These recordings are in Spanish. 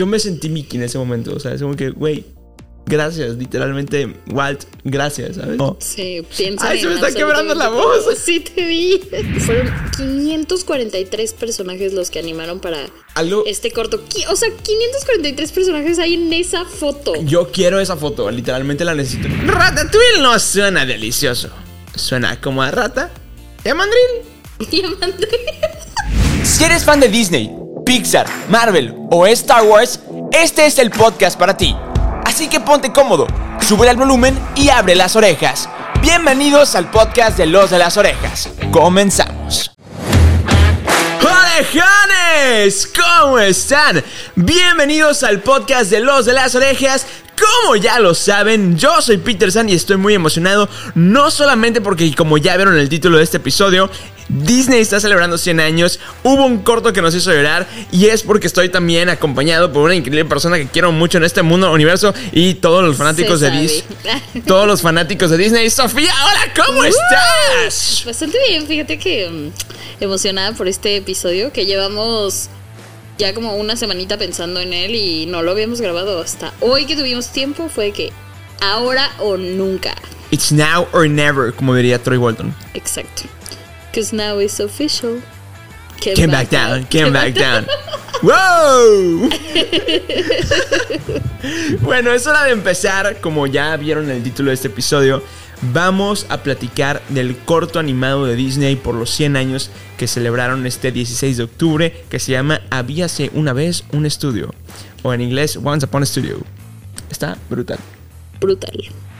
Yo me sentí Mickey en ese momento. O sea, es como que, güey, gracias. Literalmente, Walt, gracias, ¿sabes? Sí, piensa Ay, se me está quebrando la voz. Sí, te vi. Fueron 543 personajes los que animaron para Algo. este corto. O sea, 543 personajes hay en esa foto. Yo quiero esa foto, literalmente la necesito. Ratatouille no suena delicioso. Suena como a rata de mandril. Diamante. Si eres fan de Disney, Pixar, Marvel o Star Wars, este es el podcast para ti. Así que ponte cómodo, sube el volumen y abre las orejas. Bienvenidos al podcast de Los de las Orejas. Comenzamos. ¡Orejones! ¿Cómo están? Bienvenidos al podcast de Los de las Orejas. Como ya lo saben, yo soy Peter San y estoy muy emocionado, no solamente porque como ya vieron el título de este episodio, Disney está celebrando 100 años, hubo un corto que nos hizo llorar y es porque estoy también acompañado por una increíble persona que quiero mucho en este mundo, universo y todos los fanáticos de. Disney. Todos los fanáticos de Disney. Sofía, hola, ¿cómo estás? Bastante bien, fíjate que mm, emocionada por este episodio que llevamos ya como una semanita pensando en él y no lo habíamos grabado hasta hoy que tuvimos tiempo. Fue que ahora o nunca. It's now or never, como diría Troy Walton. Exacto. Because now it's official. Came, Came back down, came back down. ¡Wow! bueno, es hora de empezar. Como ya vieron en el título de este episodio, vamos a platicar del corto animado de Disney por los 100 años que celebraron este 16 de octubre, que se llama Habíase una vez un estudio, o en inglés Once Upon a Studio. Está brutal. Brutal.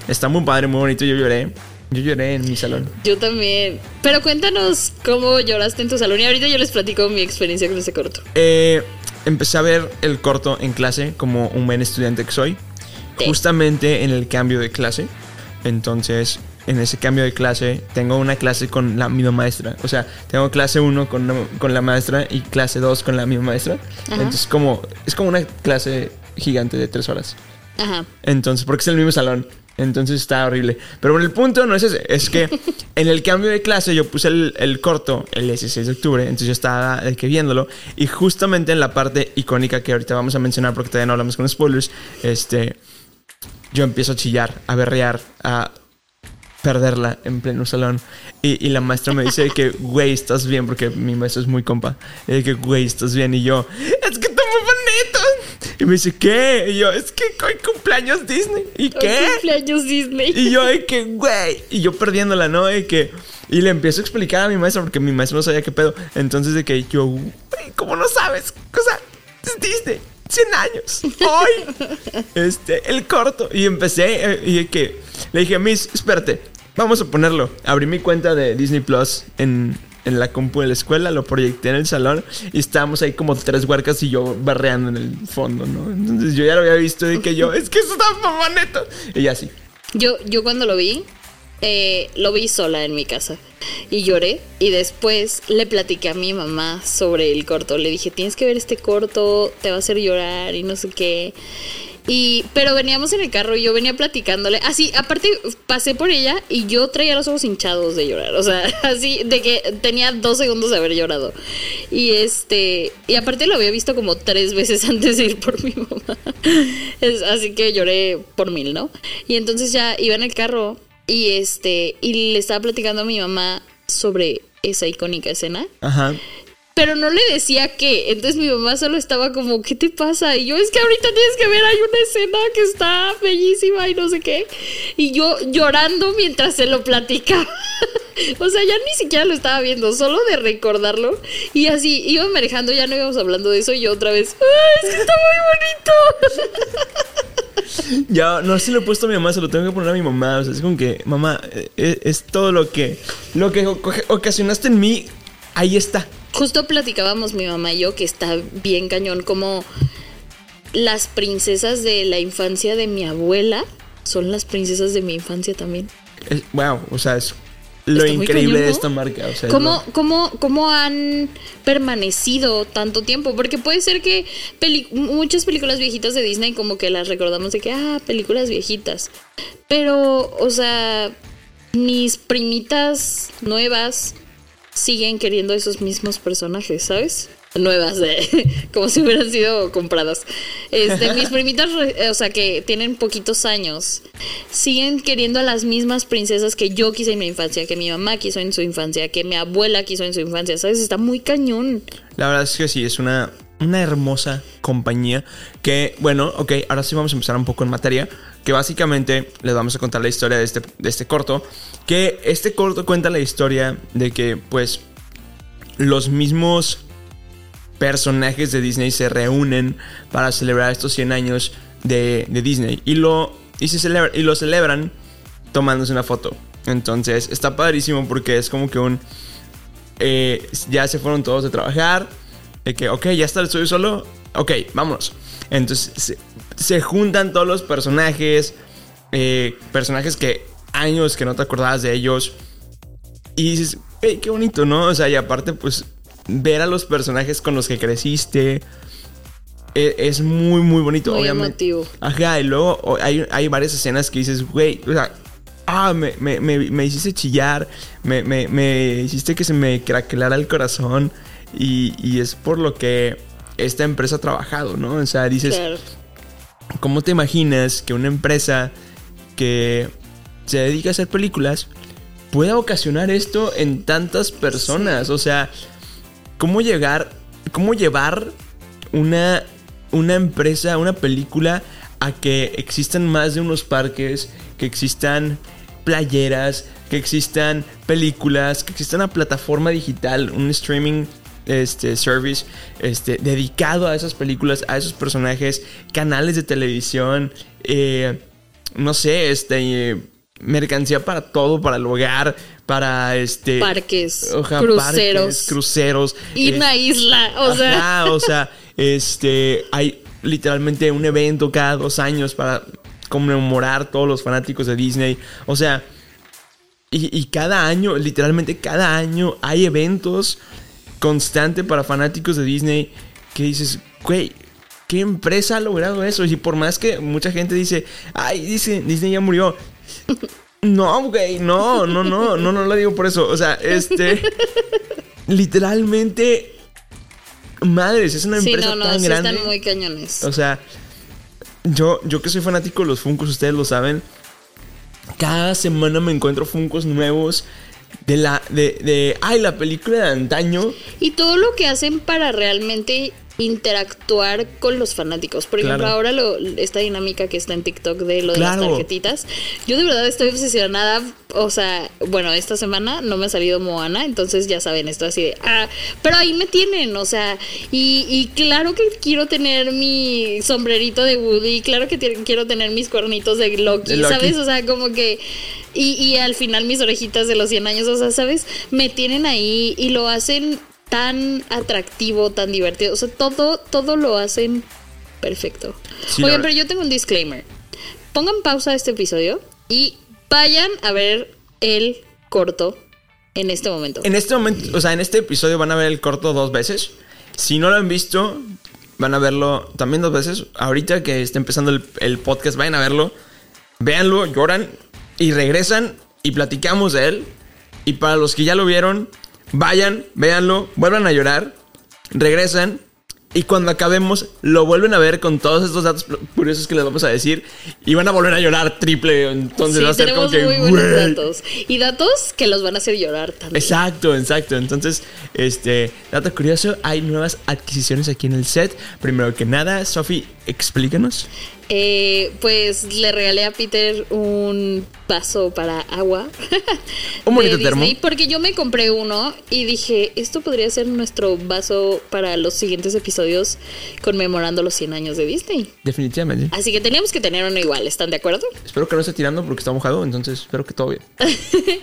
Está muy padre, muy bonito. Yo lloré. Yo lloré en mi salón. Yo también. Pero cuéntanos cómo lloraste en tu salón y ahorita yo les platico mi experiencia con ese corto. Eh, empecé a ver el corto en clase como un buen estudiante que soy. Sí. Justamente en el cambio de clase. Entonces, en ese cambio de clase, tengo una clase con la misma maestra. O sea, tengo clase 1 con, la- con la maestra y clase 2 con la misma maestra. Entonces, como, es como una clase gigante de 3 horas. Ajá. Entonces, porque es el mismo salón. Entonces está horrible. Pero bueno, el punto no es ese. Es que en el cambio de clase yo puse el, el corto el 16 de octubre. Entonces yo estaba que viéndolo. Y justamente en la parte icónica que ahorita vamos a mencionar porque todavía no hablamos con spoilers. Este. Yo empiezo a chillar, a berrear, a perderla en pleno salón. Y, y la maestra me dice que, güey, estás bien, porque mi maestro es muy compa. Y que, güey, estás bien. Y yo, es que. Y me dice, ¿qué? Y yo, es que hoy cumpleaños Disney. ¿Y qué? Hoy cumpleaños Disney. Y yo, de que, güey. Y yo perdiéndola, ¿no? De que. Y le empiezo a explicar a mi maestra, porque mi maestro no sabía qué pedo. Entonces, de que yo, güey, ¿cómo no sabes? O sea, es Disney. 100 años. Hoy. Este, el corto. Y empecé. eh, y que. Le dije, Miss, espérate. Vamos a ponerlo. Abrí mi cuenta de Disney Plus en, en la compu de la escuela. Lo proyecté en el salón. Y estábamos ahí como tres huercas y yo barreando en el fondo, ¿no? Entonces yo ya lo había visto. Y que yo, es que eso está mamaneto. Y ya así. Yo, yo cuando lo vi, eh, lo vi sola en mi casa y lloré y después le platiqué a mi mamá sobre el corto. Le dije, tienes que ver este corto, te va a hacer llorar y no sé qué. Y, pero veníamos en el carro y yo venía platicándole. Así, aparte, pasé por ella y yo traía los ojos hinchados de llorar. O sea, así, de que tenía dos segundos de haber llorado. Y este, y aparte lo había visto como tres veces antes de ir por mi mamá. Así que lloré por mil, ¿no? Y entonces ya iba en el carro y este, y le estaba platicando a mi mamá sobre esa icónica escena. Ajá. Pero no le decía qué. Entonces mi mamá solo estaba como, ¿qué te pasa? Y yo, es que ahorita tienes que ver, hay una escena que está bellísima y no sé qué. Y yo llorando mientras se lo platicaba. o sea, ya ni siquiera lo estaba viendo, solo de recordarlo. Y así, iba manejando, ya no íbamos hablando de eso. Y yo otra vez, ¡ay, es que está muy bonito! Ya, no se lo he puesto a mi mamá, se lo tengo que poner a mi mamá. O sea, es como que, mamá, eh, eh, es, todo lo que, lo que oca- ocasionaste en mí, ahí está. Justo platicábamos mi mamá y yo que está bien cañón como las princesas de la infancia de mi abuela son las princesas de mi infancia también. Es- wow, o sea, es lo Está increíble de esta marca. O sea, es ¿Cómo, lo- cómo, ¿Cómo han permanecido tanto tiempo? Porque puede ser que muchas películas viejitas de Disney como que las recordamos de que, ah, películas viejitas. Pero, o sea, mis primitas nuevas siguen queriendo esos mismos personajes, ¿sabes? nuevas, de, como si hubieran sido compradas. Este, mis primitas, o sea, que tienen poquitos años, siguen queriendo a las mismas princesas que yo quise en mi infancia, que mi mamá quiso en su infancia, que mi abuela quiso en su infancia, ¿sabes? Está muy cañón. La verdad es que sí, es una, una hermosa compañía que, bueno, ok, ahora sí vamos a empezar un poco en materia, que básicamente les vamos a contar la historia de este, de este corto, que este corto cuenta la historia de que, pues, los mismos personajes de Disney se reúnen para celebrar estos 100 años de, de Disney y lo, y, se y lo celebran tomándose una foto. Entonces está padrísimo porque es como que un... Eh, ya se fueron todos de trabajar. De que, ok, ya está estudio solo. Ok, vámonos. Entonces se, se juntan todos los personajes. eh, personajes que años que no te acordabas de ellos. Y dices, hey, qué bonito, ¿no? O sea, y aparte, pues, ver a los personajes con los que creciste. e- Es muy, muy bonito. Muy obviamente. emotivo. Ajá, y luego hay, hay varias escenas que dices, güey, o sea, ah, me, me, me, me hiciste chillar, me hiciste que se me craquelara el corazón. Y, y es por lo que esta empresa ha trabajado, ¿no? O sea, dices, Claro. ¿Cómo te imaginas que una empresa que se dedica a hacer películas pueda ocasionar esto en tantas personas? O sea, ¿cómo llegar, cómo llevar una, una empresa, una película a que existan más de unos parques, que existan playeras, que existan películas, que exista una plataforma digital, un streaming este service este dedicado a esas películas, a esos personajes, canales de televisión, eh, no sé, este eh, mercancía para todo, para el hogar, para este Parques, cruceros. parques, cruceros, Y eh, una isla, o sea. O sea, este, hay literalmente un evento cada dos años para conmemorar todos los fanáticos de Disney. O sea, y, y cada año, literalmente cada año hay eventos constante para fanáticos de Disney que dices, güey, ¿qué empresa ha logrado eso? Y por más que mucha gente dice, ay, dice, Disney ya murió. No, güey, no, no, no, no, no lo digo por eso. O sea, este, literalmente, madres, es una Sí, empresa no, no, tan sí grande. están muy cañones. O sea, yo, yo que soy fanático de los Funkos, ustedes lo saben. Cada semana me encuentro Funkos nuevos de la, de, de, ay, la película de antaño. Y todo lo que hacen para realmente interactuar con los fanáticos. Por ejemplo, Claro. ahora lo, esta dinámica que está en TikTok de lo de las tarjetitas. Yo de verdad estoy obsesionada. O sea, bueno, esta semana no me ha salido Moana, entonces ya saben, esto así de. Ah, pero ahí me tienen, o sea. Y, y claro que quiero tener mi sombrerito de Woody, claro que quiero tener mis cuernitos de Loki, De Loki. ¿sabes? O sea, como que. Y, y al final mis orejitas de los 100 años, o sea, ¿sabes? Me tienen ahí y lo hacen tan atractivo, tan divertido. O sea, todo, todo lo hacen perfecto. Sí, Oigan, pero yo tengo un disclaimer. Pongan pausa a este episodio y vayan a ver el corto en este momento. En este momento, o sea, en este episodio van a ver el corto dos veces. Si no lo han visto, van a verlo también dos veces. Ahorita que está empezando el, el podcast, vayan a verlo. Véanlo, lloran y regresan y platicamos de él. Y para los que ya lo vieron, vayan, véanlo, vuelvan a llorar, regresan. Y cuando acabemos, lo vuelven a ver con todos estos datos curiosos que les vamos a decir. Y van a volver a llorar triple. Entonces sí, va a ser como que. muy buenos datos. Y datos que los van a hacer llorar también. Exacto, exacto. Entonces, este, dato curioso, hay nuevas adquisiciones aquí en el set. Primero que nada, Sofi, explícanos. Eh, pues le regalé a Peter un vaso para agua. Un bonito de termo. Disney, Porque yo me compré uno y dije, esto podría ser nuestro vaso para los siguientes episodios conmemorando los 100 años de Disney. Definitivamente. Así que teníamos que tener uno igual, ¿están de acuerdo? Espero que no esté tirando porque está mojado, entonces espero que todo bien.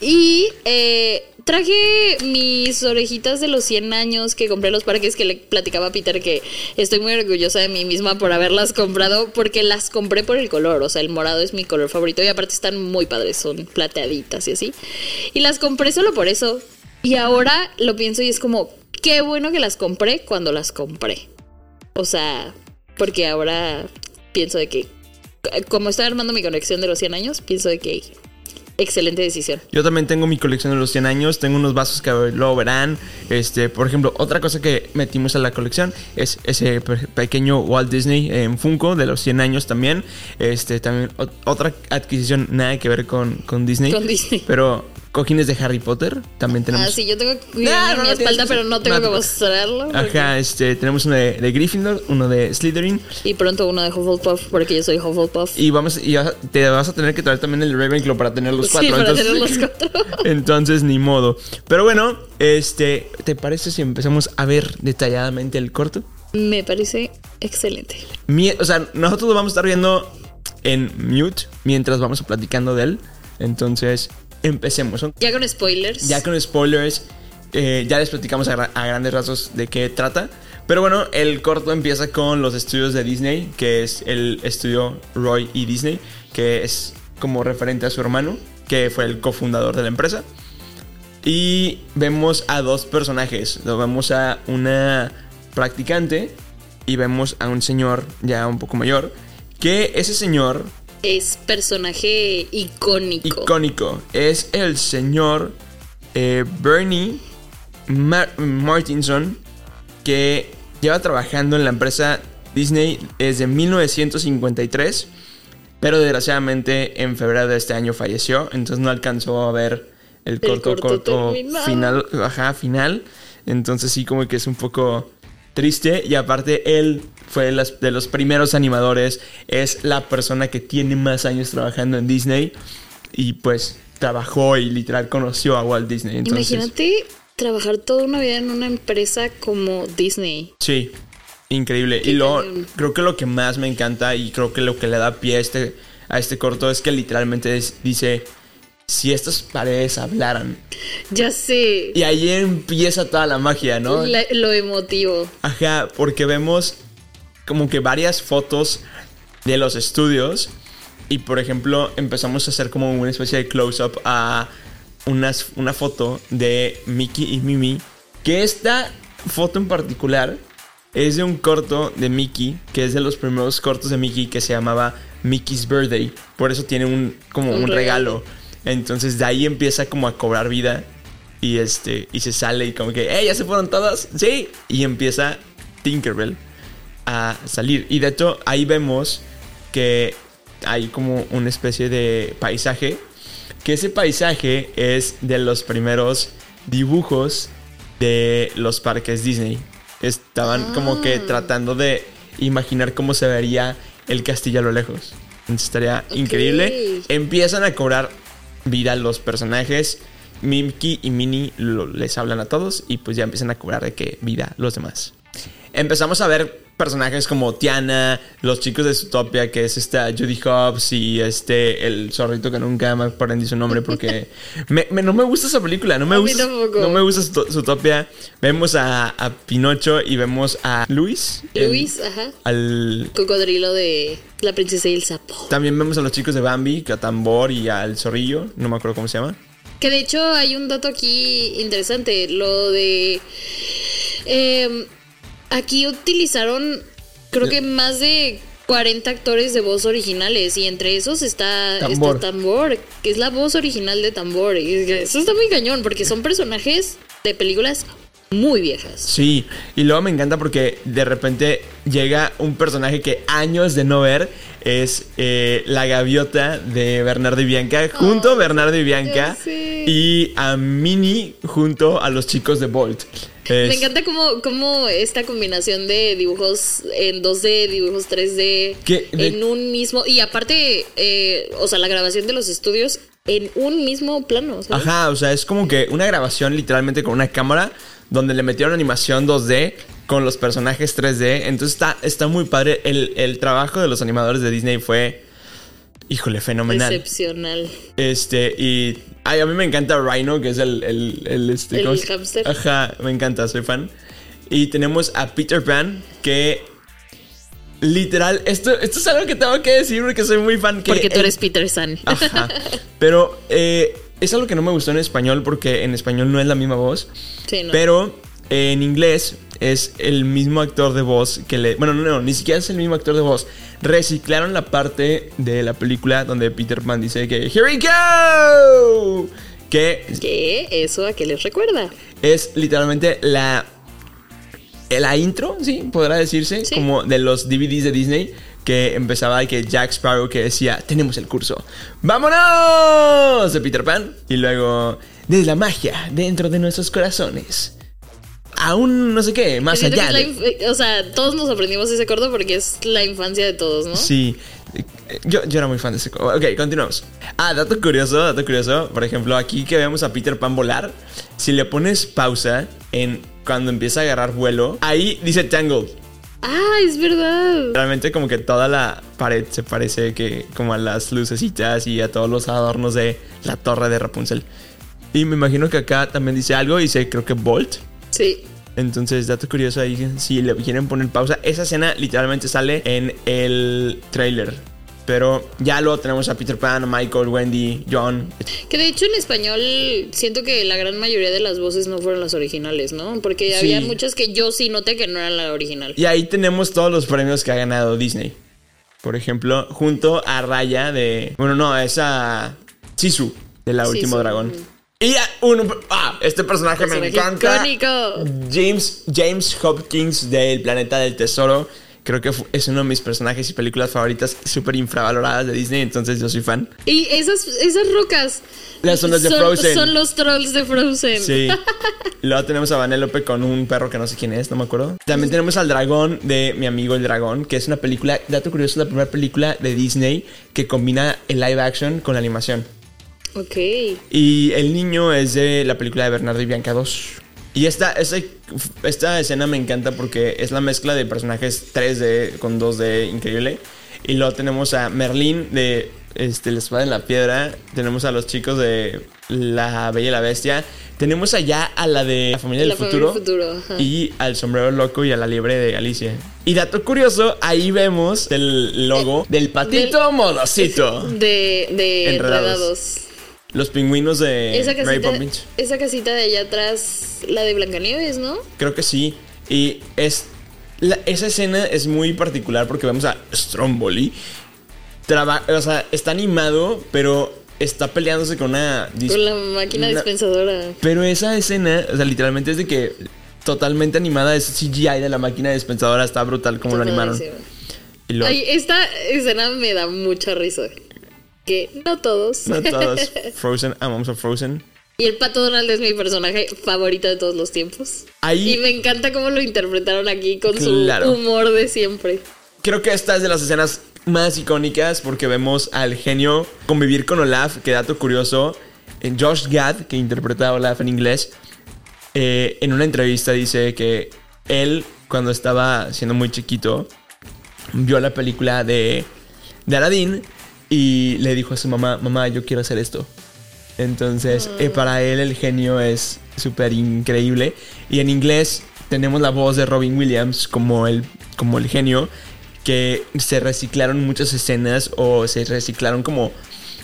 Y eh, traje mis orejitas de los 100 años que compré en los parques que le platicaba a Peter que estoy muy orgullosa de mí misma por haberlas comprado porque las compré por el color, o sea, el morado es mi color favorito y aparte están muy padres, son plateaditas y así. Y las compré solo por eso. Y ahora lo pienso y es como, qué bueno que las compré cuando las compré. O sea, porque ahora pienso de que, como estoy armando mi conexión de los 100 años, pienso de que excelente decisión. Yo también tengo mi colección de los 100 años, tengo unos vasos que luego verán. Este, por ejemplo, otra cosa que metimos a la colección es ese pe- pequeño Walt Disney en Funko de los 100 años también. Este, también ot- otra adquisición nada que ver con, con Disney. Con Disney. Pero cojines de Harry Potter también tenemos. Ah, sí, yo tengo No, uno no, mi no espalda, pero no tengo no que mostrarlo. porque- Ajá, este, tenemos uno de, de Gryffindor, uno de Slytherin. Y pronto uno de Hufflepuff, porque yo soy Hufflepuff. Y vamos, y te vas a tener que traer también el Ravenclaw para tener los Sí, cuatro. para entonces, tener los cuatro. entonces, ni modo. Pero bueno, este, ¿te parece si empezamos a ver detalladamente el corto? Me parece excelente. Mi- o sea, nosotros lo vamos a estar viendo en mute mientras vamos platicando de él. Entonces, empecemos. Ya con spoilers. Ya con spoilers, eh, ya les platicamos a, a grandes rasgos de qué trata. Pero bueno, el corto empieza con los estudios de Disney, que es el estudio Roy y Disney, que es como referente a su hermano, que fue el cofundador de la empresa. Y vemos a dos personajes. Lo vemos a una practicante y vemos a un señor ya un poco mayor. Que ese señor Es personaje icónico. icónico. Es el señor eh, Bernie Mar- Martinson, que lleva trabajando en la empresa Disney desde 1953, pero desgraciadamente en febrero de este año falleció, entonces no alcanzó a ver el corto, corto final, ajá, final, entonces sí como que es un poco triste y aparte él fue de, las- de los primeros animadores, es la persona que tiene más años trabajando en Disney y pues trabajó y literal conoció a Walt Disney. Entonces, Imagínate trabajar toda una vida en una empresa como Disney. Sí, increíble. Y lo, creo que lo que más me encanta y creo que lo que le da pie a este, a este corto es que literalmente es- dice, si estas paredes hablaran. Ya sé. Y ahí empieza toda la magia, ¿no? la- lo emotivo. Ajá, porque vemos como que varias fotos de los estudios y por ejemplo empezamos a hacer como una especie de close-up a unas, una foto de Mickey y Mimi, que esta foto en particular es de un corto de Mickey, que es de los primeros cortos de Mickey que se llamaba Mickey's Birthday, por eso tiene un como Un un, regalo. regalo. Entonces de ahí empieza como a cobrar vida y este y se sale y como que, "Hey, ya se fueron todos." Sí, y empieza Tinkerbell a salir. Y de hecho ahí vemos que hay como una especie de paisaje. Que ese paisaje es de los primeros dibujos de los parques Disney. Estaban como que Ah. tratando de imaginar cómo se vería el castillo a lo lejos. Entonces estaría increíble. Empiezan a cobrar vida los personajes. Mickey y Minnie lo- les hablan a todos y pues ya empiezan a cobrar de que vida los demás. Empezamos a ver personajes como Tiana, los chicos de Zootopia, que es esta Judy Hobbs y este el zorrito que nunca me aprendí su nombre porque me- me- no me gusta esa película, no me A gusta, no me gusta Zoot- Zootopia. Vemos a, a Pinocho y vemos a Luis. Luis, ajá. al Cocodrilo de La princesa y el sapo. también vemos a los chicos de Bambi, que a Tambor y al zorrillo, no me acuerdo cómo se llama. Que de hecho hay un dato aquí interesante, lo de... em, aquí utilizaron creo que más de 40 actores de voz originales y entre esos está Tambor. está Tambor, que es la voz original de Tambor. Y eso está muy cañón porque son personajes de películas muy viejas. Sí, y luego me encanta porque de repente llega un personaje que años de no ver es eh, la gaviota de Bernardo y Bianca, junto a Bernardo y Bianca, y a Minnie junto a los chicos de Bolt. Me encanta cómo, cómo esta combinación de dibujos en 2D, dibujos 3D, ¿Qué? De- en un mismo... Y aparte, eh, o sea, la grabación de los estudios en un mismo plano. ¿sabes? Ajá, o sea, es como que una grabación literalmente con una cámara donde le metieron animación 2D con los personajes 3D. Entonces está, está muy padre. El, el trabajo de los animadores de Disney fue, híjole, fenomenal. Excepcional. Este, y ay, a mí me encanta Rhino, que es el, el, el, este, El ¿cómo se- hámster. Ajá, me encanta, soy fan. Y tenemos a Peter Pan, que literal, esto, esto es algo que tengo que decir porque soy muy fan. Que Porque tú eres Peter San. Ajá. Pero eh, es algo que no me gustó en español porque en español no es la misma voz. Sí, no. Pero eh, en inglés es el mismo actor de voz que le... Bueno, no, no, ni siquiera es el mismo actor de voz. Reciclaron la parte de la película donde Peter Pan dice que Here we go. Que ¿Qué? ¿Eso a qué les recuerda? es literalmente la la intro, sí, podrá decirse, Sí. como de los DVDs de Disney que empezaba que Jack Sparrow que decía, "Tenemos el curso. ¡Vámonos!" de Peter Pan y luego desde la magia dentro de nuestros corazones. Aún no sé qué, más allá. de- O sea, todos nos aprendimos ese corto porque es la infancia de todos, ¿no? Sí. Yo, yo era muy fan de ese. co- Ok, continuamos. Ah, dato curioso, dato curioso. Por ejemplo, aquí que vemos a Peter Pan volar, si le pones pausa en cuando empieza a agarrar vuelo, ahí dice Tangled. Ah, es verdad. Realmente como que toda la pared se parece que como a las lucecitas y a todos los adornos de la torre de Rapunzel. Y me imagino que acá también dice algo, dice creo que Bolt. Sí. Entonces, dato curioso ahí, si le quieren poner pausa, esa escena literalmente sale en el trailer. Pero ya luego tenemos a Peter Pan, Michael, Wendy, John. Que de hecho en español siento que la gran mayoría de las voces no fueron las originales, ¿no? Porque Sí. había muchas que yo sí noté que no eran la original. Y ahí tenemos todos los premios que ha ganado Disney. Por ejemplo, junto a Raya de... Bueno, no, es a Sisu, de La Último Sisu, Dragón. ujú. Y un... Ah, este personaje me encanta. icónico. James, James Hopkins del Planeta del Tesoro. Creo que es uno de mis personajes y películas favoritas súper infravaloradas de Disney, entonces yo soy fan. Y esas, esas rocas. Las zonas de son, Frozen. Son los trolls de Frozen. Sí. Luego tenemos a Vanellope con un perro que no sé quién es, no me acuerdo. También tenemos al dragón de Mi amigo el dragón, que es una película, dato curioso, es la primera película de Disney que combina el live action con la animación. Ok. Y el niño es de la película de Bernardo y Bianca 2. Y esta, esta, esta escena me encanta porque es la mezcla de personajes 3D con 2D increíble. Y luego tenemos a Merlín de este, La Espada en la Piedra. Tenemos a los chicos de La Bella y la Bestia. Tenemos allá a la de La Familia La del Familia Futuro. del Futuro. Y al Sombrero Loco y a la Liebre de Alicia. Y dato curioso, ahí vemos el logo del patito modosito. De, de Enredados. enredados. Los pingüinos de Esa Mary casita, Poppins. esa casita de allá atrás, la de Blancanieves, ¿no? Creo que sí. Y es. la- esa escena es muy particular porque vemos a Stromboli. traba- o sea, está animado, pero está peleándose con una. Con la máquina una- dispensadora. Pero esa escena, o sea, literalmente es de que totalmente animada. Es CGI de la máquina dispensadora. Está brutal como lo animaron. padrísimo. Y lo- Ay, esta escena me da mucha risa. Que no todos. no todos. Frozen, amamos a Frozen. Y el pato Donald es mi personaje favorito de todos los tiempos. Ahí- Y me encanta cómo lo interpretaron aquí con Claro. su humor de siempre. Creo que esta es de las escenas más icónicas porque vemos al genio convivir con Olaf, que dato curioso, en Josh Gad, que interpreta a Olaf en inglés, eh, en una entrevista dice que él, cuando estaba siendo muy chiquito, vio la película de, de Aladdin y le dijo a su mamá, mamá, yo quiero hacer esto. Entonces, eh, para él el genio es súper increíble. Y en inglés tenemos la voz de Robin Williams como el, como el genio, que se reciclaron muchas escenas o se reciclaron como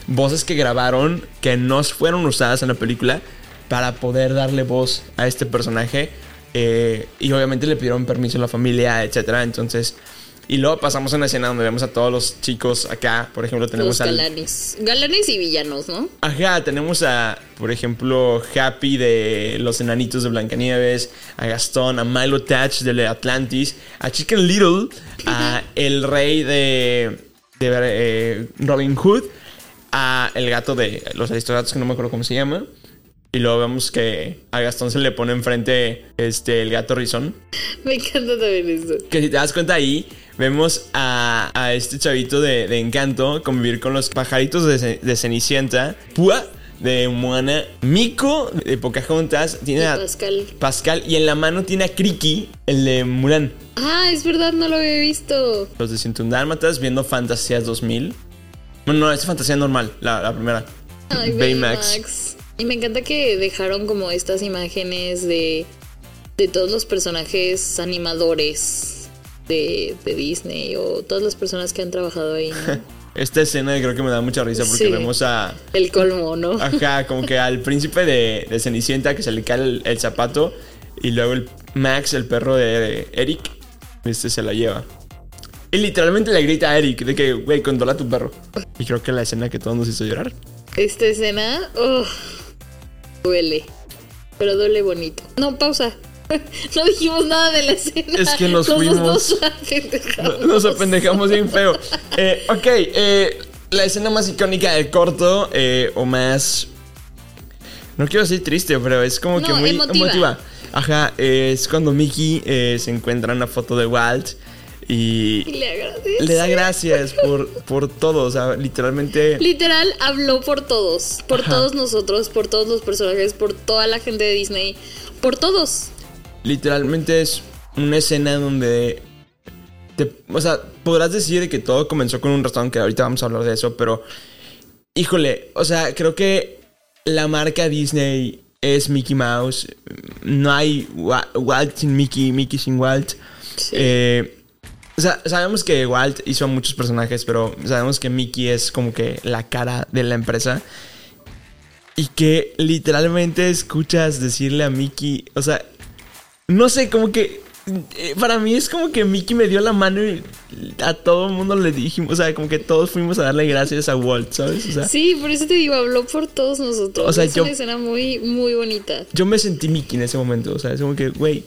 voces que grabaron que no fueron usadas en la película para poder darle voz a este personaje. Eh, y obviamente le pidieron permiso a la familia, etcétera. Entonces, y luego pasamos a una escena donde vemos a todos los chicos acá. Por ejemplo, tenemos Los al, galanes. Galanes y villanos, ¿no? Ajá, tenemos a, por ejemplo, Happy de Los Enanitos de Blancanieves, a Gastón, a Milo Touch de Atlantis, a Chicken Little, a El Rey de, de eh, Robin Hood, a El Gato de Los Aristogatos, que no me acuerdo cómo se llama. Y luego vemos que a Gastón se le pone enfrente este, el gato rizón. Me encanta también esto. Que si te das cuenta ahí, vemos a, a este chavito de, de encanto convivir con los pajaritos de, Ce- de Cenicienta, Púa de Moana, Mico de Pocahontas, tiene Y a Pascal. Pascal y en la mano tiene a Kriki, el de Mulan. Ah, es verdad, no lo había visto. Los de 101 Dálmatas viendo Fantasías 2000. Bueno, no, es Fantasía normal, la, la primera. Ay, Baymax. Baymax. Y me encanta que dejaron como estas imágenes de, de todos los personajes animadores de, de Disney o todas las personas que han trabajado ahí, ¿no? Esta escena creo que me da mucha risa porque Sí. vemos a, El colmo, ¿no? Ajá, como que al príncipe de, de Cenicienta que se le cae el, el zapato Y luego el Max, el perro de Eric, este se la lleva. Y literalmente le grita a Eric de que, güey, controla a tu perro. Y creo que la escena que todos nos hizo llorar. Esta escena, oh, duele. Pero duele bonito. No, pausa. No dijimos nada de la escena. Es que nos fuimos. Nos apendejamos. Nos apendejamos bien feo. Eh, ok, eh, la escena más icónica del corto, eh, o más. No quiero decir triste, pero es como que muy emotiva. emotiva. Ajá, es cuando Mickey eh, se encuentra una foto de Walt y Y le le da gracias por, por todo. O sea, literalmente. Literal habló por todos, por Ajá. todos nosotros, por todos los personajes, por toda la gente de Disney, por todos. Literalmente es una escena donde. te- o sea, podrás decir de que todo comenzó con un restaurante, que ahorita vamos a hablar de eso, pero. Híjole, o sea, creo que la marca Disney es Mickey Mouse. No hay Wa- Walt sin Mickey, Mickey sin Walt. Sí. Eh, o sea, sabemos que Walt hizo a muchos personajes, pero sabemos que Mickey es como que la cara de la empresa. Y que literalmente escuchas decirle a Mickey, o sea, no sé, como que eh, para mí es como que Mickey me dio la mano y a todo el mundo le dijimos, o sea, como que todos fuimos a darle gracias a Walt, ¿sabes? O sea, Sí, por eso te digo, habló por todos nosotros. O sea, es yo- una escena muy, muy bonita. yo me sentí Mickey en ese momento, o sea, es como que, güey,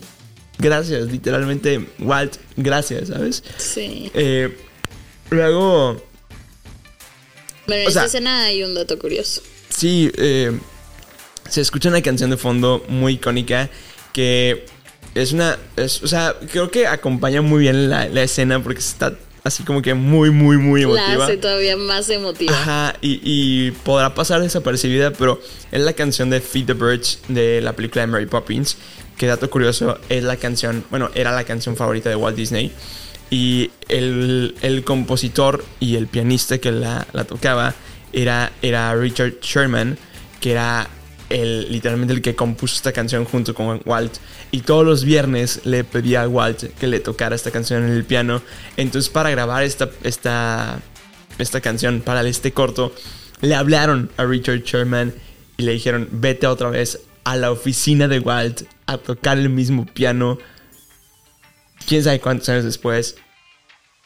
gracias, literalmente, Walt, gracias, ¿sabes? Sí. Eh, luego... Bueno, en sea- esta escena hay un dato curioso. Sí, eh, se escucha una canción de fondo muy icónica que es una, es- o sea, creo que acompaña muy bien la, la escena porque está así como que muy, muy, muy La emotiva. hace todavía más emotiva. Ajá, y, y podrá pasar desapercibida, pero es la canción de Feed the Birds de la película de Mary Poppins. Que dato curioso, es la canción, bueno, era la canción favorita de Walt Disney. Y el, el compositor y el pianista que la, la tocaba era, era Richard Sherman, que era el, literalmente el que compuso esta canción junto con Walt. Y todos los viernes le pedía a Walt que le tocara esta canción en el piano. Entonces para grabar esta, esta, esta canción, para este corto, le hablaron a Richard Sherman y le dijeron, vete otra vez a la oficina de Walt a tocar el mismo piano. Quién sabe cuántos años después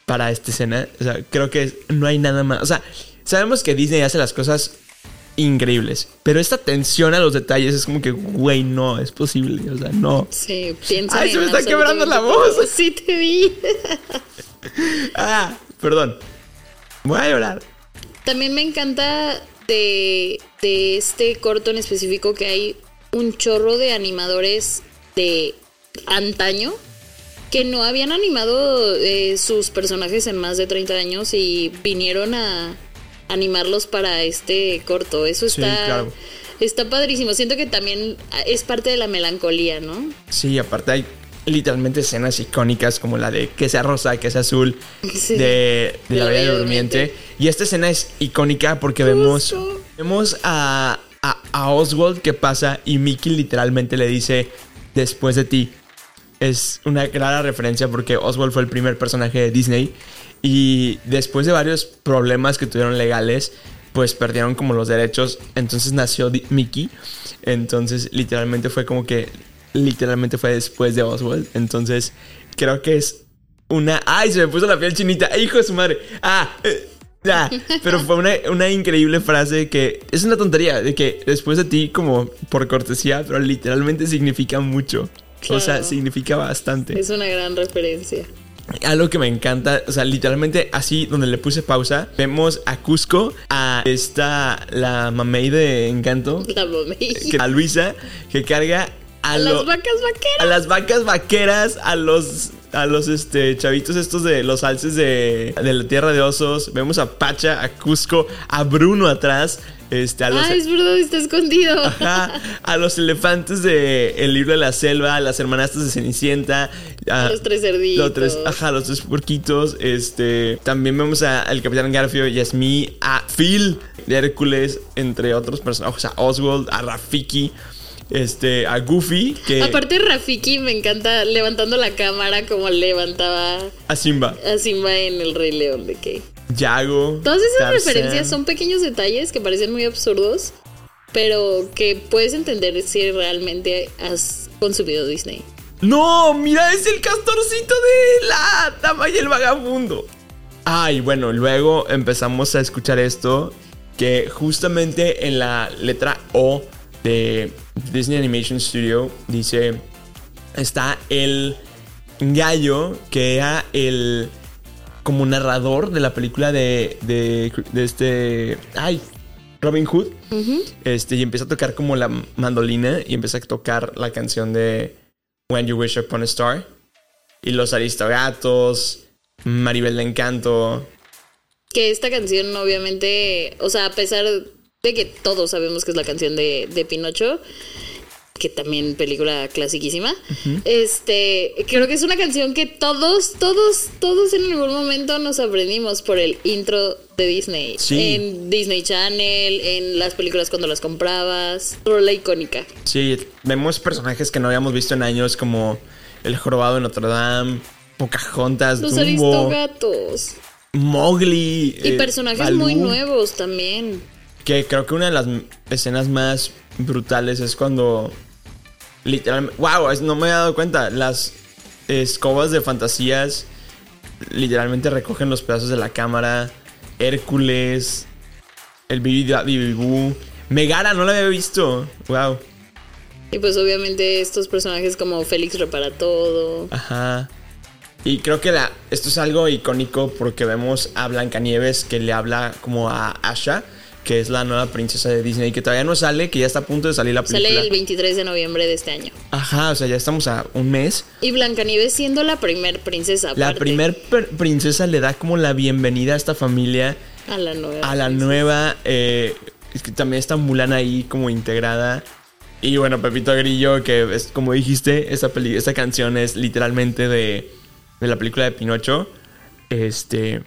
para esta escena. O sea, creo que no hay nada más. O sea, sabemos que Disney hace las cosas increíbles, pero esta atención a los detalles es como que, güey, no, es posible. O sea, no. Sí, piensa Ay, se me está quebrando la voz. Sí, te vi. Ah, perdón. Voy a llorar. También me encanta de, de este corto en específico que hay un chorro de animadores de antaño que no habían animado eh, sus personajes en más de 30 años y vinieron a animarlos para este corto. Eso Sí, está, claro. está padrísimo. Siento que también es parte de la melancolía, ¿no? Sí, aparte hay literalmente escenas icónicas como la de que sea rosa, que sea azul, Sí. de, de la Bella Durmiente. Y esta escena es icónica porque vemos, vemos a, a, a Oswald que pasa y Mickey literalmente le dice después de ti. Es una clara referencia porque Oswald fue el primer personaje de Disney y después de varios problemas que tuvieron legales, pues perdieron como los derechos. Entonces nació Mickey. Entonces literalmente fue como que literalmente fue después de Oswald. Entonces creo que es una... ¡Ay! Se me puso la piel chinita. ¡Ay, hijo de su madre! ¡Ah! eh, ya. Pero fue una, una increíble frase que es una tontería de que después de ti como por cortesía, pero literalmente significa mucho. O sea, significa bastante. Es una gran referencia. Algo que me encanta, o sea, literalmente así donde le puse pausa, vemos a Cusco, a esta, la mamey de Encanto, La mamey. que- a Luisa, que carga a, A lo- las vacas a vaqueras. las vacas vaqueras, a los, a los este, chavitos estos de los alces de, de la tierra de osos, vemos a Pacha, a Cusco, a Bruno atrás, este, a los... Ah, es verdad, está escondido. Ajá, a los elefantes de El libro de la selva, a las hermanastas de Cenicienta, a Los tres cerditos. los tres, ajá, los tres puerquitos. Este, también vemos al Capitán Garfio, Yasmí, a Phil de Hércules, entre otros personajes, a Oswald, a Rafiki, este, a Goofy, que Aparte, Rafiki me encanta levantando la cámara como levantaba a Simba, a Simba en El Rey León. De que Yago. todas esas referencias son pequeños detalles que parecen muy absurdos, pero que puedes entender si realmente has consumido Disney. No, mira, es el castorcito de la dama y el vagabundo. Ay, bueno, luego empezamos a escuchar esto, que justamente en la letra O de Disney Animation Studio dice, está el gallo que era el como narrador de la película de, de, de este, ay, Robin Hood. Este, y empieza a tocar como la mandolina y empieza a tocar la canción de When You Wish Upon a Star. Y los Aristogatos, Maribel de Encanto. Que esta canción, obviamente, o sea, a pesar de que todos sabemos que es la canción de, de Pinocho, que también película clasiquísima. Este, creo que es una canción que todos, todos, todos en algún momento nos aprendimos por el intro de Disney. Sí. En Disney Channel, en las películas cuando las comprabas. Rola icónica. Sí, vemos personajes que no habíamos visto en años como El Jorobado de Notre Dame, Pocahontas, Los Dumbo, Aristogatos. Mowgli. Y eh, personajes muy nuevos también. Que creo que una de las escenas más brutales es cuando. Literalmente. ¡Wow! No me había dado cuenta. Las escobas de fantasías literalmente recogen los pedazos de la cámara. Hércules. El Bibi Bibi Boo. Megara, no la había visto. ¡Wow! Y pues obviamente estos personajes como Félix repara todo. Ajá. Y creo que la, esto es algo icónico porque vemos a Blancanieves que le habla como a Asha, que es la nueva princesa de Disney, que todavía no sale, que ya está a punto de salir la película. Sale el 23 de noviembre de este año. Ajá, o sea, ya estamos a un mes. Y Blancanieves siendo la primer princesa. La primer princesa le da como la bienvenida a esta familia, A la nueva. a la princesa. nueva. eh, es que también está Mulan ahí como integrada. Y bueno, Pepito Grillo, que es como dijiste, esta, peli- esta canción es literalmente de, de la película de Pinocho. Este.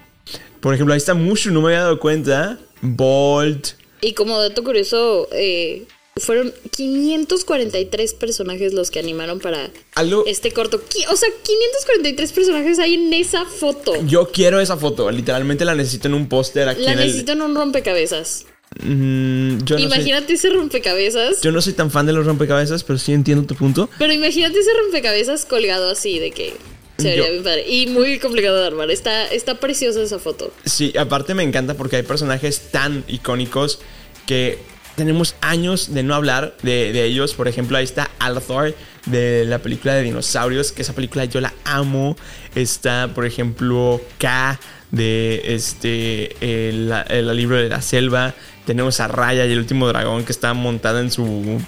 Por ejemplo, ahí está Mushu, no me había dado cuenta. Bolt. Y como dato curioso, eh, fueron 543 personajes los que animaron para Algo. este corto. O sea, 543 personajes hay en esa foto. Yo quiero esa foto. Literalmente la necesito en un póster aquí La en el. necesito en un rompecabezas. Mm, yo, no soy, imagínate ese rompecabezas. yo no soy tan fan de los rompecabezas, pero sí entiendo tu punto. Pero imagínate ese rompecabezas colgado así de que se vería bien padre. Y muy complicado de armar. Está, está preciosa esa foto. Sí, aparte me encanta porque hay personajes tan icónicos que tenemos años de no hablar de, de ellos. Por ejemplo, ahí está Althor de la película de dinosaurios, que esa película yo la amo. Está, por ejemplo, K de este el, el libro de la selva. Tenemos a Raya y el último dragón que está montada en su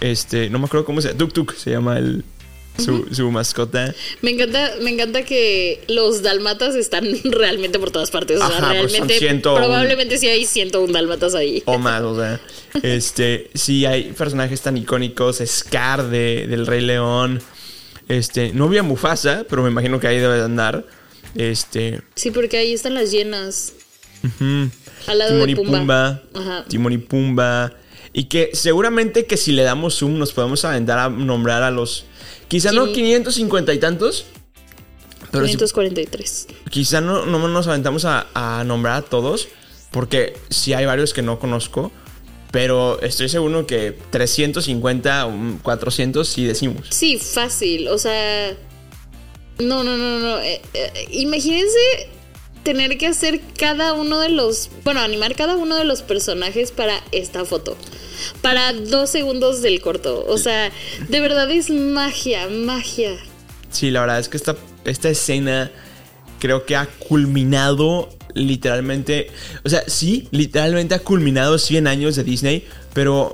este, no me acuerdo cómo se llama, Tuk Tuk se llama el su, su mascota. Me encanta, me encanta que los dalmatas están realmente por todas partes. O sea, Ajá, pues realmente, 101. probablemente sí hay 101 dalmatas ahí. o más, o sea. Este, sí, hay personajes tan icónicos. Scar de, del Rey León. Este, no vi a Mufasa, pero me imagino que ahí debe de andar. Este, Sí, porque ahí están las llenas. ujú. Al lado Timón de Pumba. Pumba. Ajá. Timón y Pumba. Y que seguramente que si le damos zoom nos podemos aventar a nombrar a los. Quizá no Sí. 550 y tantos. Pero sí- 543. quizá no, no nos aventamos a, a nombrar a todos. Porque sí hay varios que no conozco. Pero estoy seguro que 350 o 400 sí decimos. Sí, fácil. O sea. No, no, no, no. eh, eh, imagínense tener que hacer cada uno de los. Bueno, animar cada uno de los personajes para esta foto. Para dos segundos del corto. O sea, de verdad es magia, magia. Sí, la verdad es que esta, esta escena creo que ha culminado literalmente. O sea, sí, literalmente ha culminado 100 años de Disney, pero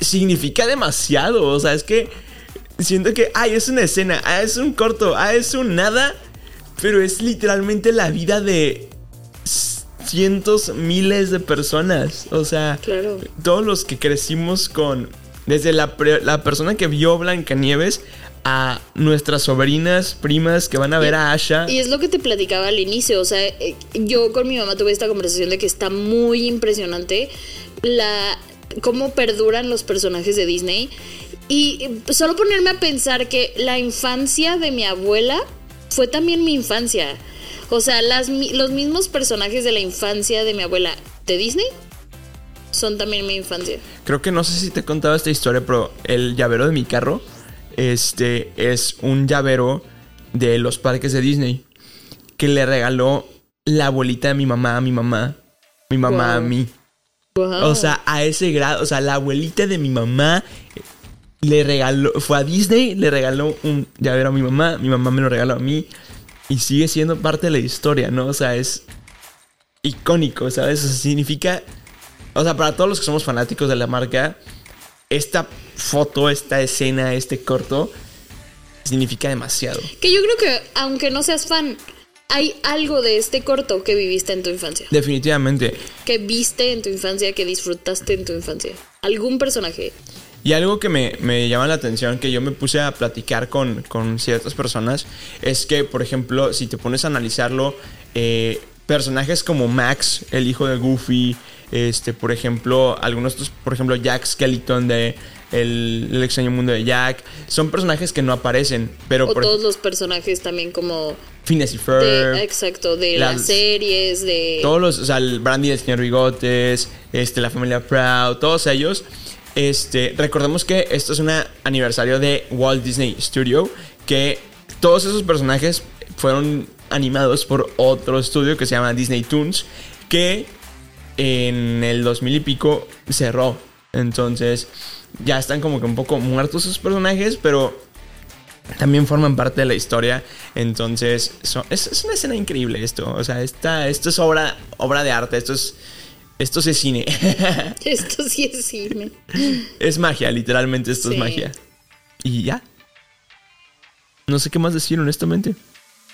significa demasiado. O sea, es que siento que, ay, es una escena, ah, es un corto, ah, es un nada, pero es literalmente la vida de cientos, miles de personas. O sea, Claro. todos los que crecimos con. Desde la, pre- la persona que vio Blancanieves a nuestras sobrinas, primas que van a ver a Asha. Y es lo que te platicaba al inicio, o sea, eh, yo con mi mamá tuve esta conversación de que está muy impresionante la cómo perduran los personajes de Disney y eh, solo ponerme a pensar que la infancia de mi abuela fue también mi infancia. O sea, las, los mismos personajes de la infancia de mi abuela de Disney Son también mi infancia. Creo que no sé si te he contado esta historia, pero el llavero de mi carro, este, es un llavero de los parques de Disney que le regaló la abuelita de mi mamá a mi mamá, mi mamá a mí. Wow. O sea, a ese grado, o sea, la abuelita de mi mamá le regaló, fue a Disney, le regaló un llavero a mi mamá, mi mamá me lo regaló a mí y sigue siendo parte de la historia, ¿no? O sea, es icónico, ¿sabes? O sea, significa, o sea, para todos los que somos fanáticos de la marca, esta foto, esta escena, este corto, significa demasiado. Que yo creo que, aunque no seas fan, hay algo de este corto que viviste en tu infancia. Definitivamente. Que viste en tu infancia, que disfrutaste en tu infancia. Algún personaje. Y algo que me, me llama la atención, que yo me puse a platicar con, con ciertas personas, es que, por ejemplo, si te pones a analizarlo, eh, personajes como Max, el hijo de Goofy, este, por ejemplo, algunos otros, por ejemplo, Jack Skellington de El, el extraño mundo de Jack, son personajes que no aparecen, pero O por todos los personajes también como... Phineas y De, exacto, de las- las, series, de... todos los, o sea, el Brandy del señor Bigotes, este, la familia Proud, todos ellos. Este, recordemos que esto es un aniversario de Walt Disney Studio, que todos esos personajes fueron animados por otro estudio que se llama Disney Toons, que en el 2000 y pico cerró. Entonces, ya están como que un poco muertos sus personajes, pero también forman parte de la historia. Entonces, es, es una escena increíble esto. O sea, esta, esto es obra, obra de arte. Esto es, esto es cine. Esto sí es cine. es magia, literalmente esto es Sí. magia. Y ya. No sé qué más decir, honestamente.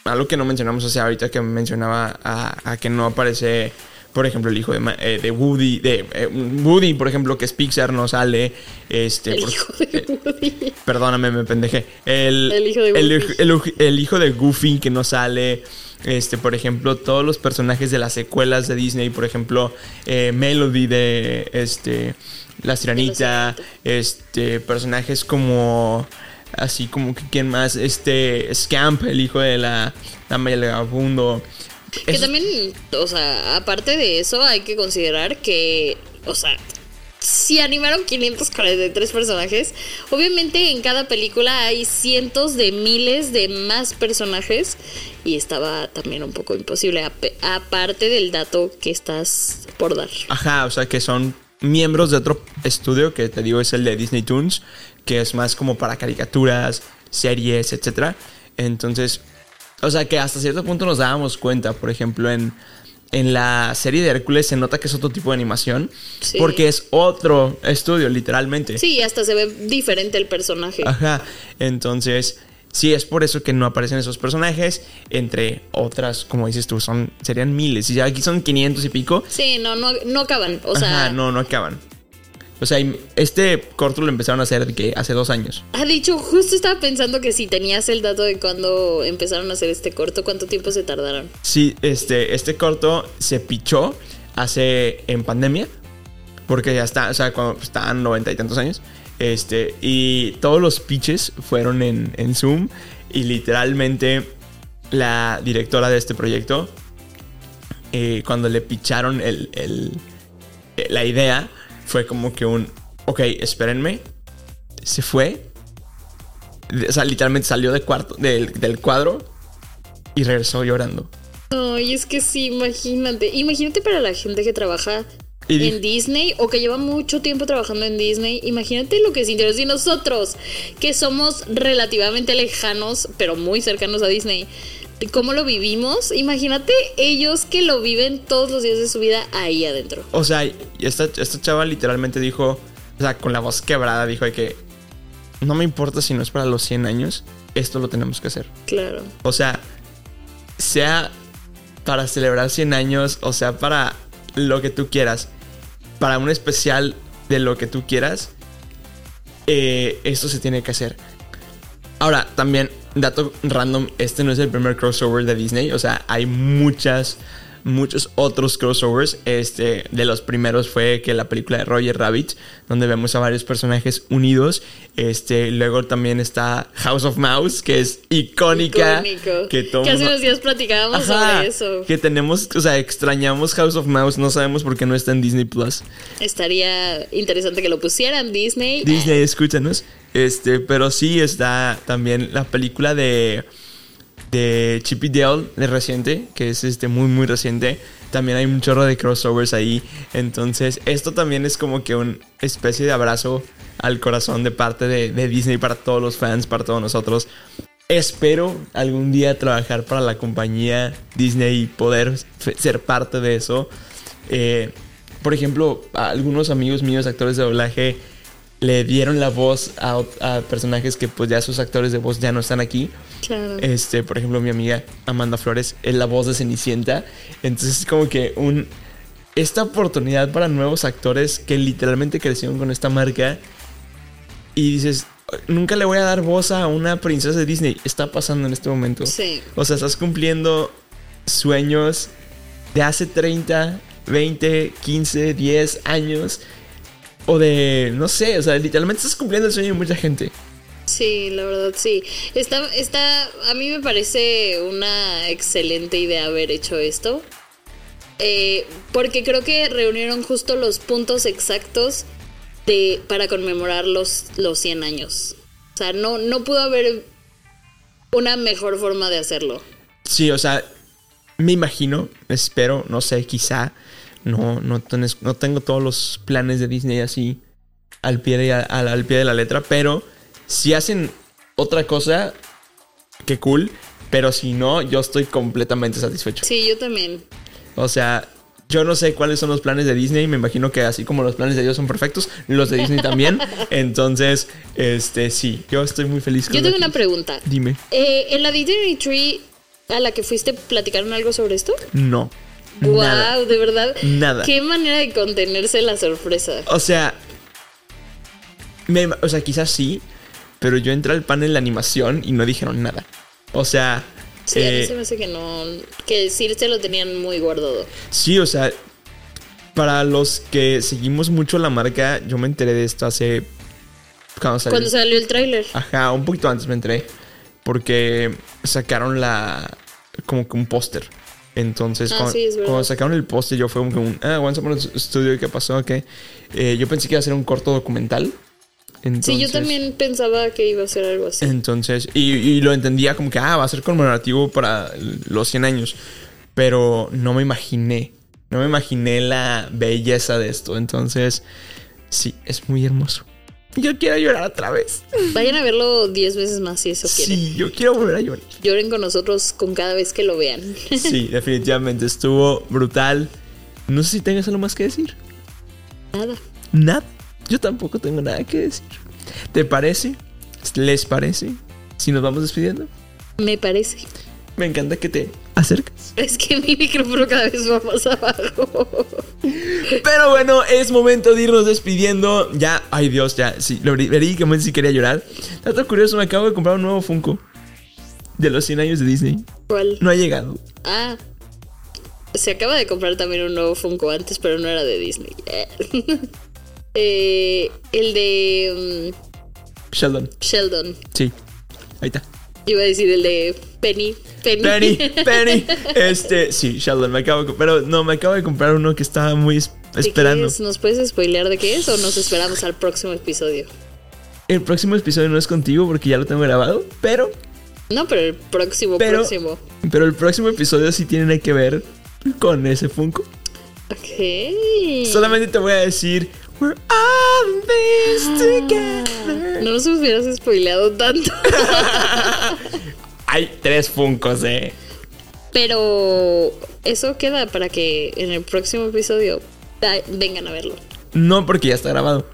Algo que no mencionamos, o sea, ahorita que mencionaba a, a que no aparece, por ejemplo, el hijo de, eh, de Woody, de eh, Woody, por ejemplo, que es Pixar, no sale. Este, El por- hijo de Woody. Perdóname, me pendejé. El, El hijo de Goofy. el el hijo de Goofy que no sale. Este, por ejemplo, todos los personajes de las secuelas de Disney, por ejemplo, eh, Melody de este La Sirenita, este, personajes como así como que quién más, este Scamp, el hijo de la dama y el vagabundo. Que también, o sea, aparte de eso, hay que considerar que, o sea, si animaron 543 personajes, obviamente en cada película hay cientos de miles de más personajes y estaba también un poco imposible, ap- aparte del dato que estás por dar. Ajá, o sea que son miembros de otro estudio que te digo es el de Disney Toons, que es más como para caricaturas, series, etcétera. Entonces, o sea que hasta cierto punto nos dábamos cuenta, por ejemplo, en, en la serie de Hércules se nota que es otro tipo de animación, Sí. porque es otro estudio, literalmente. Sí, hasta se ve diferente el personaje. Ajá, entonces, sí, es por eso que no aparecen esos personajes, entre otras, como dices tú, son serían miles, y ya aquí son 500 y pico. Sí, no, no, no acaban. O sea, Ajá, no, no acaban. O sea, este corto lo empezaron a hacer de que hace dos años. Ha dicho, justo estaba pensando que si tenías el dato de cuando empezaron a hacer este corto, ¿cuánto tiempo se tardaron? Sí, este, este corto se pichó hace en pandemia. Porque ya está, o sea, cuando estaban noventa y tantos años. Este, y todos los pitches fueron en, en Zoom. Y literalmente la directora de este proyecto, eh, cuando le picharon el, el- la idea, fue como que un, ok, espérenme. Se fue. O sea, literalmente salió de cuarto, del, del cuadro y regresó llorando. Ay, es que sí, imagínate. Imagínate para la gente que trabaja Y en Disney o que lleva mucho tiempo trabajando en Disney. Imagínate lo que sintieron si nosotros, que somos relativamente lejanos, pero muy cercanos a Disney, cómo lo vivimos. Imagínate ellos que lo viven todos los días de su vida ahí adentro. O sea, esta, esta chava literalmente dijo, o sea, con la voz quebrada, dijo de que no me importa si no es para los 100 años, esto lo tenemos que hacer. Claro. O sea, sea para celebrar 100 años, o sea, para lo que tú quieras, para un especial de lo que tú quieras, eh, esto se tiene que hacer. Ahora, también, dato random, este no es el primer crossover de Disney, o sea, hay muchas muchos otros crossovers. Este, de los primeros fue que la película de Roger Rabbit, donde vemos a varios personajes unidos. Este, luego también está House of Mouse, que es icónica. Icónico. Que, hace unos días platicábamos Ajá, sobre eso. Que tenemos, o sea, extrañamos House of Mouse, no sabemos por qué no está en Disney Plus. Estaría interesante que lo pusieran Disney. Disney, escúchanos. Este, pero sí está también la película de de Chip y Dale de reciente, que es este muy muy reciente. También hay un chorro de crossovers ahí. Entonces, esto también es como que una especie de abrazo al corazón de parte de, Disney para todos los fans, para todos nosotros. Espero algún día trabajar para la compañía Disney y poder ser parte de eso. Eh, por ejemplo, algunos amigos míos, actores de doblaje, le dieron la voz a, personajes que pues ya sus actores de voz ya no están aquí. Claro. Este, por ejemplo, mi amiga Amanda Flores es la voz de Cenicienta. Entonces es como que un esta oportunidad para nuevos actores que literalmente crecieron con esta marca y dices, nunca le voy a dar voz a una princesa de Disney. Está pasando en este momento. Sí. O sea, estás cumpliendo sueños de hace 30, 20, 15, 10 años. O de, no sé, o sea, literalmente estás cumpliendo el sueño de mucha gente. Sí, la verdad sí. Está, está, a mí me parece una excelente idea haber hecho esto. Eh, porque creo que reunieron justo los puntos exactos de, para conmemorar los, los 100 años. O sea, no, no pudo haber una mejor forma de hacerlo. Sí, o sea, me imagino, espero, no sé, quizá. No, no, tenés- no tengo todos los planes de Disney así al pie de, al, al pie de la letra, pero si hacen otra cosa, qué cool. Pero si no, yo estoy completamente satisfecho. Sí, yo también. O sea, yo no sé cuáles son los planes de Disney. Me imagino que así como los planes de Dios son perfectos, los de Disney también. Entonces, este, sí, yo estoy muy feliz con Yo tengo una pregunta. Dime. Eh, ¿En la Disney Tree a la que fuiste platicaron algo sobre esto? No. Wow, Nada. de verdad. Nada. Qué manera de contenerse la sorpresa. O sea, me- o sea, quizás sí, pero yo entré al panel de animación y no dijeron nada. O sea, Sí, a mí eh, se me hace que no. Que se lo tenían muy guardado. sí, o sea, para los que seguimos mucho la marca, yo me enteré de esto hace cuando salió. Cuando salió el tráiler. Ajá, un poquito antes me enteré. Porque sacaron la. como que un póster. Entonces, Ah, cuando, sí, sacaron el póster, yo fue como un. Ah, Once Upon a Studio, ¿qué pasó? ¿Qué? Eh, yo pensé que iba a ser un corto documental. Entonces, sí, yo también pensaba que iba a ser algo así. Entonces, y, y lo entendía como que, ah, va a ser conmemorativo para los 100 años. Pero no me imaginé. No me imaginé la belleza de esto. Entonces, sí, es muy hermoso. Yo quiero llorar otra vez. Vayan a verlo 10 veces más si eso quieren. Sí, yo quiero volver a llorar. Lloren con nosotros con cada vez que lo vean. Sí, definitivamente estuvo brutal. No sé si tengas algo más que decir. Nada. Nada. Yo tampoco tengo nada que decir. ¿Te parece? ¿Les parece? Si nos vamos despidiendo. Me parece. Me encanta que te acercas. Es que mi micrófono cada vez va más abajo. Pero bueno, es momento de irnos despidiendo. Ya, ay Dios, ya, sí, lo verí- verídicamente sí quería llorar. Dato curioso, me acabo de comprar un nuevo Funko. De los 100 años de Disney. ¿Cuál? No ha llegado. Ah. Se acaba de comprar también un nuevo Funko antes, pero no era de Disney. Eh, el de mm, Sheldon. Sheldon. Sí. Ahí está. Iba a decir el de Penny. Penny. Penny, Penny. Este, sí, Sheldon, me acabo de Pero no, me acabo de comprar uno que estaba muy es- ¿De qué esperando. es? ¿Nos puedes spoilear de qué es o nos esperamos al próximo episodio? El próximo episodio no es contigo porque ya lo tengo grabado. Pero, No, pero el próximo, Pero- próximo. pero el próximo episodio sí tiene que ver con ese Funko. Ok. Solamente te voy a decir. We're all this together. No nos hubieras spoileado tanto. Hay tres Funcos, eh. Pero eso queda para que en el próximo episodio vengan a verlo. No porque ya está grabado.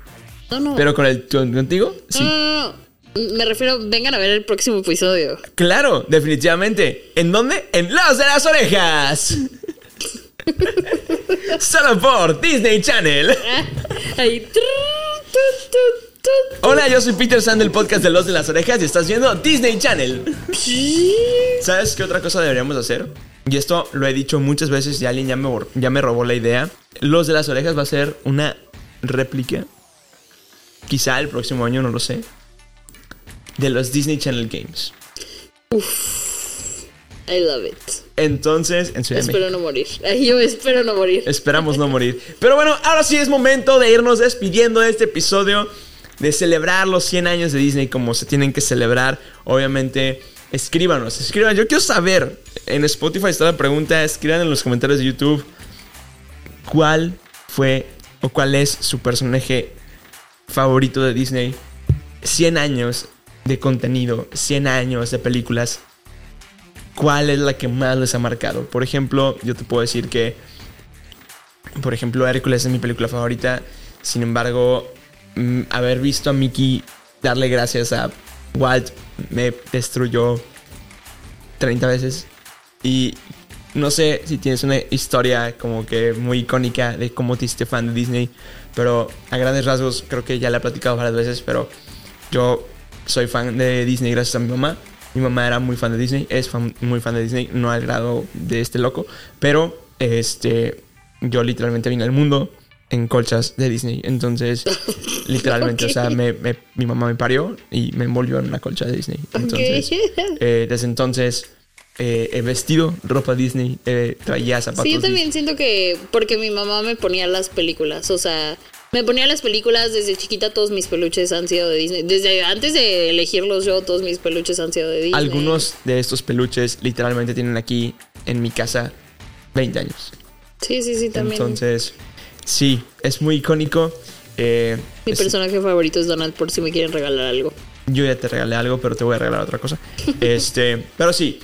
No, no. Pero con el con- contigo, sí. No, no, no. Me refiero, vengan a ver el próximo episodio. Claro, definitivamente. ¿En dónde? En Los de las Orejas. Solo por Disney Channel. Ah, Ahí. Hola, yo soy Peter Sand del podcast de Los de las Orejas y estás viendo Disney Channel. ¿Sabes qué otra cosa deberíamos hacer? Y esto lo he dicho muchas veces y alguien ya me, ya me robó la idea, Los de las Orejas va a ser una réplica, quizá el próximo año, no lo sé, de los Disney Channel Games. I love it. Entonces, en Ciudad de México. Espero no morir. Ay, yo espero no morir. Esperamos no morir. Pero bueno, ahora sí es momento de irnos despidiendo de este episodio, de celebrar los 100 años de Disney como se tienen que celebrar. Obviamente, escríbanos, escriban. Yo quiero saber, en Spotify está la pregunta, escriban en los comentarios de YouTube cuál fue o cuál es su personaje favorito de Disney. 100 años de contenido, 100 años de películas. ¿Cuál es la que más les ha marcado? Por ejemplo, yo te puedo decir que por ejemplo, Hércules es mi película favorita. Sin embargo, mm, haber visto a Mickey darle gracias a Walt me destruyó 30 veces. Y no sé si tienes una historia como que muy icónica de cómo te hiciste fan de Disney. Pero a grandes rasgos, creo que ya la he platicado varias veces. Pero yo soy fan de Disney gracias a mi mamá. Mi mamá era muy fan de Disney, es muy fan de Disney, no al grado de este loco. Pero este, yo literalmente vine al mundo en colchas de Disney. Entonces, literalmente, o sea, me- me- mi mamá me parió y me envolvió en una colcha de Disney. Entonces, eh, desde entonces eh, he vestido ropa Disney, eh, traía zapatos. Sí, yo Disney. también siento que porque mi mamá me ponía las películas, o sea, me ponía las películas desde chiquita, todos mis peluches han sido de Disney. Desde antes de elegirlos yo, todos mis peluches han sido de Disney. Algunos de estos peluches literalmente tienen aquí en mi casa 20 años. Sí, sí, sí, también. Entonces, sí, es muy icónico. Eh, mi es- personaje favorito es Donald por si me quieren regalar algo. Yo ya te regalé algo, pero te voy a regalar otra cosa. Este, pero sí.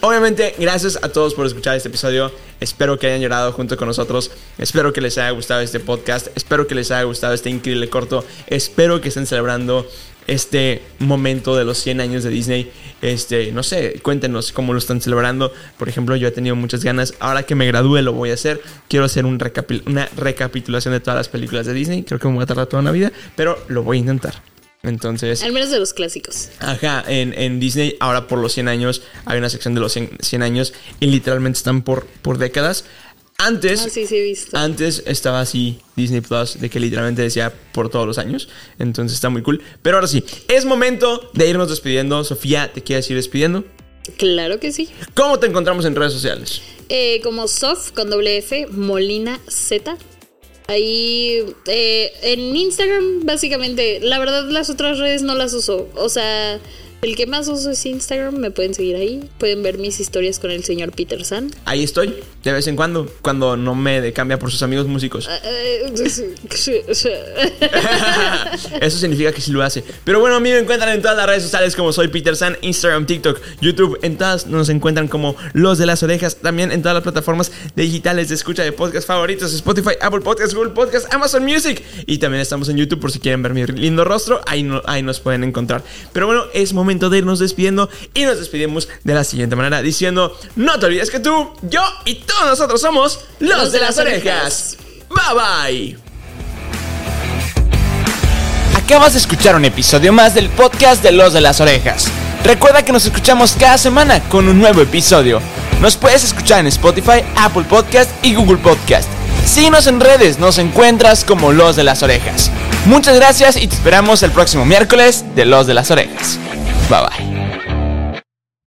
Obviamente, gracias a todos por escuchar este episodio. Espero que hayan llorado junto con nosotros. Espero que les haya gustado este podcast. Espero que les haya gustado este increíble corto. Espero que estén celebrando este momento de los 100 años de Disney. Este, no sé, cuéntenos cómo lo están celebrando. Por ejemplo, yo he tenido muchas ganas. Ahora que me gradúe lo voy a hacer. Quiero hacer un recapi- una recapitulación de todas las películas de Disney. Creo que me voy a tardar toda una vida, pero lo voy a intentar. Entonces, Al menos de los clásicos. Ajá, en, en Disney ahora por los 100 años hay una sección de los 100, 100 años y literalmente están por, por décadas. Antes, Ah, sí, sí, he visto. antes estaba así Disney Plus de que literalmente decía por todos los años. Entonces está muy cool. Pero ahora sí, es momento de irnos despidiendo. Sofía, ¿te quieres ir despidiendo? Claro que sí. ¿Cómo te encontramos en redes sociales? Eh, como Sof con doble F, Molina Z. Ahí eh, en Instagram, básicamente, la verdad las otras redes no las uso. O sea, el que más uso es Instagram, me pueden seguir ahí. Pueden ver mis historias con el señor Peter San. Ahí estoy, de vez en cuando, cuando no me cambia por sus amigos músicos. Ah, eh, Eso significa que sí lo hace. Pero bueno, a mí me encuentran en todas las redes sociales como soy Peter San, Instagram, TikTok, YouTube. En todas nos encuentran como Los de las Orejas. También en todas las plataformas digitales de escucha de podcast favoritos: Spotify, Apple Podcasts, Google Podcasts, Amazon Music. Y también estamos en YouTube por si quieren ver mi lindo rostro. Ahí, no- ahí nos pueden encontrar. Pero bueno, es momento de irnos despidiendo. Y nos despedimos de la siguiente manera: diciendo, no te olvides que tú, yo y todos nosotros somos Los, de las Orejas. Bye bye. Acabas de escuchar un episodio más del podcast de Los de las Orejas. Recuerda que nos escuchamos cada semana con un nuevo episodio. Nos puedes escuchar en Spotify, Apple Podcast y Google Podcast. Síguenos en redes, nos encuentras como Los de las Orejas. Muchas gracias y te esperamos el próximo miércoles de Los de las Orejas. Bye bye.